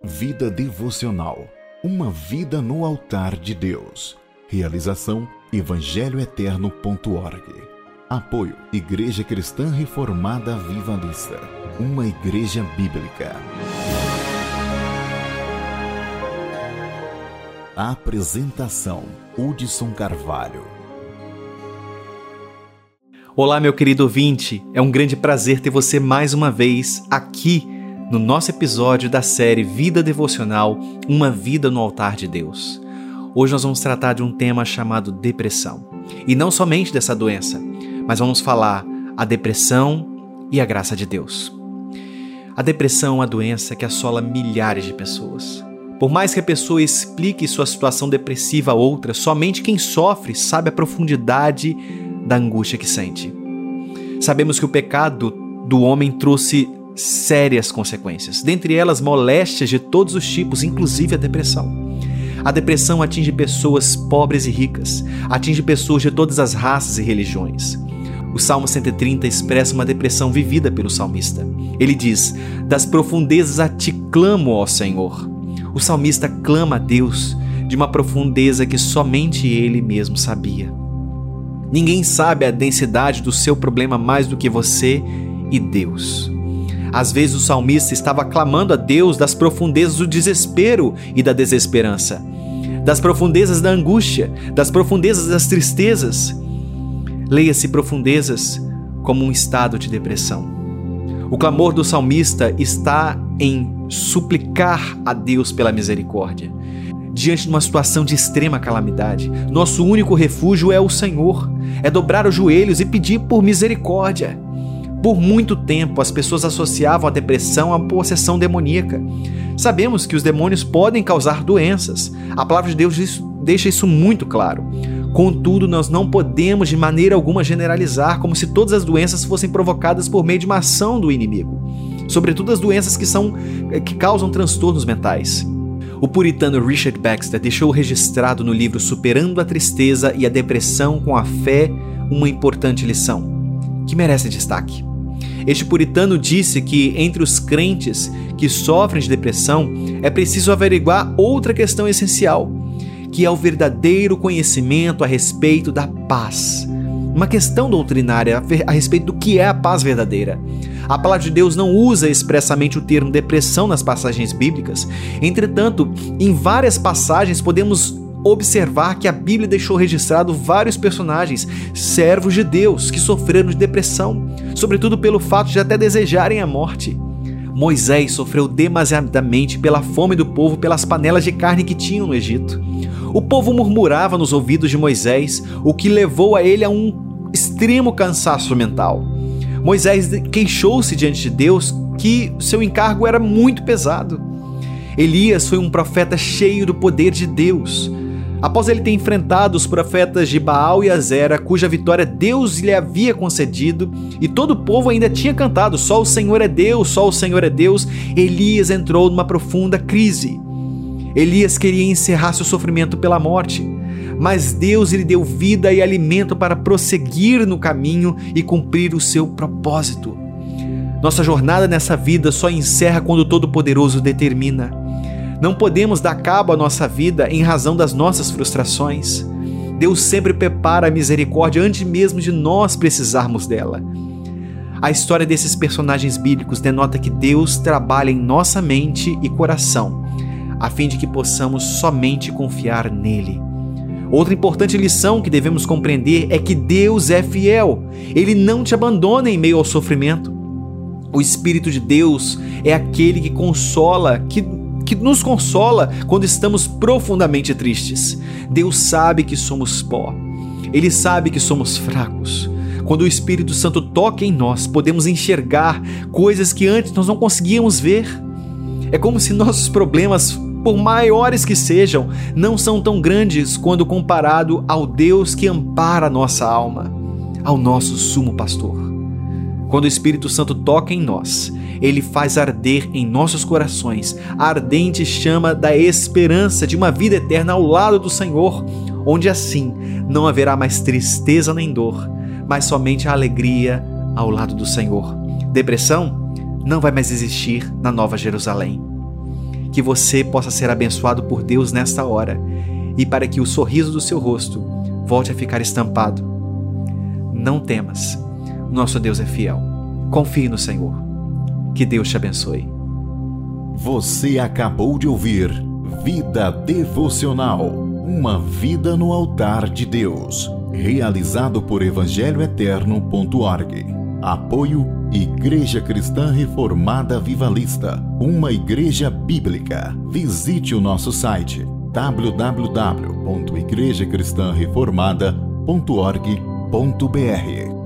Vida devocional. Uma vida no altar de Deus. Realização evangelhoeterno.org. Apoio Igreja Cristã Reformada Vivalista. Uma igreja bíblica. Apresentação Hudson Carvalho. Olá, meu querido ouvinte. É um grande prazer ter você mais uma vez aqui no nosso episódio da série Vida Devocional Uma Vida no Altar de Deus. Hoje nós vamos tratar de um tema chamado depressão. E não somente dessa doença, mas vamos falar a depressão e a graça de Deus. A depressão é uma doença que assola milhares de pessoas. Por mais que a pessoa explique sua situação depressiva a outra, somente quem sofre sabe a profundidade da angústia que sente. Sabemos que o pecado do homem trouxe sérias consequências, dentre elas moléstias de todos os tipos, inclusive a depressão. A depressão atinge pessoas pobres e ricas, atinge pessoas de todas as raças e religiões. O Salmo 130 expressa uma depressão vivida pelo salmista. Ele diz: Das profundezas a ti clamo, ó Senhor. O salmista clama a Deus de uma profundeza que somente ele mesmo sabia. Ninguém sabe a densidade do seu problema mais do que você e Deus. Às vezes o salmista estava clamando a Deus das profundezas do desespero e da desesperança, das profundezas da angústia, das profundezas das tristezas. Leia-se profundezas como um estado de depressão. O clamor do salmista está em suplicar a Deus pela misericórdia. Diante de uma situação de extrema calamidade, nosso único refúgio é o Senhor, é dobrar os joelhos e pedir por misericórdia. Por muito tempo, as pessoas associavam a depressão à possessão demoníaca. Sabemos que os demônios podem causar doenças. A palavra de Deus deixa isso muito claro. Contudo, nós não podemos de maneira alguma generalizar como se todas as doenças fossem provocadas por meio de uma ação do inimigo, sobretudo as doenças que são que causam transtornos mentais. O puritano Richard Baxter deixou registrado no livro Superando a Tristeza e a Depressão com a Fé uma importante lição, que merece destaque. Este puritano disse que entre os crentes que sofrem de depressão é preciso averiguar outra questão essencial, que é o verdadeiro conhecimento a respeito da paz. Uma questão doutrinária a respeito do que é a paz verdadeira. A palavra de Deus não usa expressamente o termo depressão nas passagens bíblicas, entretanto, em várias passagens podemos observar que a Bíblia deixou registrado vários personagens, servos de Deus, que sofreram de depressão, sobretudo pelo fato de até desejarem a morte. Moisés sofreu demasiadamente pela fome do povo pelas panelas de carne que tinham no Egito. O povo murmurava nos ouvidos de Moisés, o que levou a ele a um extremo cansaço mental. Moisés queixou-se diante de Deus que seu encargo era muito pesado. Elias foi um profeta cheio do poder de Deus, Após ele ter enfrentado os profetas de Baal e Azera, cuja vitória Deus lhe havia concedido, e todo o povo ainda tinha cantado: Só o Senhor é Deus, só o Senhor é Deus, Elias entrou numa profunda crise. Elias queria encerrar seu sofrimento pela morte, mas Deus lhe deu vida e alimento para prosseguir no caminho e cumprir o seu propósito. Nossa jornada nessa vida só encerra quando o Todo-Poderoso determina. Não podemos dar cabo à nossa vida em razão das nossas frustrações. Deus sempre prepara a misericórdia antes mesmo de nós precisarmos dela. A história desses personagens bíblicos denota que Deus trabalha em nossa mente e coração, a fim de que possamos somente confiar nele. Outra importante lição que devemos compreender é que Deus é fiel. Ele não te abandona em meio ao sofrimento. O Espírito de Deus é aquele que consola, que que nos consola quando estamos profundamente tristes. Deus sabe que somos pó. Ele sabe que somos fracos. Quando o Espírito Santo toca em nós, podemos enxergar coisas que antes nós não conseguíamos ver. É como se nossos problemas, por maiores que sejam, não são tão grandes quando comparado ao Deus que ampara a nossa alma, ao nosso sumo pastor. Quando o Espírito Santo toca em nós, ele faz arder em nossos corações a ardente chama da esperança de uma vida eterna ao lado do Senhor, onde assim não haverá mais tristeza nem dor, mas somente a alegria ao lado do Senhor. Depressão não vai mais existir na Nova Jerusalém. Que você possa ser abençoado por Deus nesta hora e para que o sorriso do seu rosto volte a ficar estampado. Não temas, nosso Deus é fiel. Confie no Senhor. Que Deus te abençoe. Você acabou de ouvir Vida Devocional Uma Vida no Altar de Deus. Realizado por evangelhoeterno.org. Apoio Igreja Cristã Reformada Vivalista, uma igreja bíblica. Visite o nosso site www.igrejacristãreformada.org.br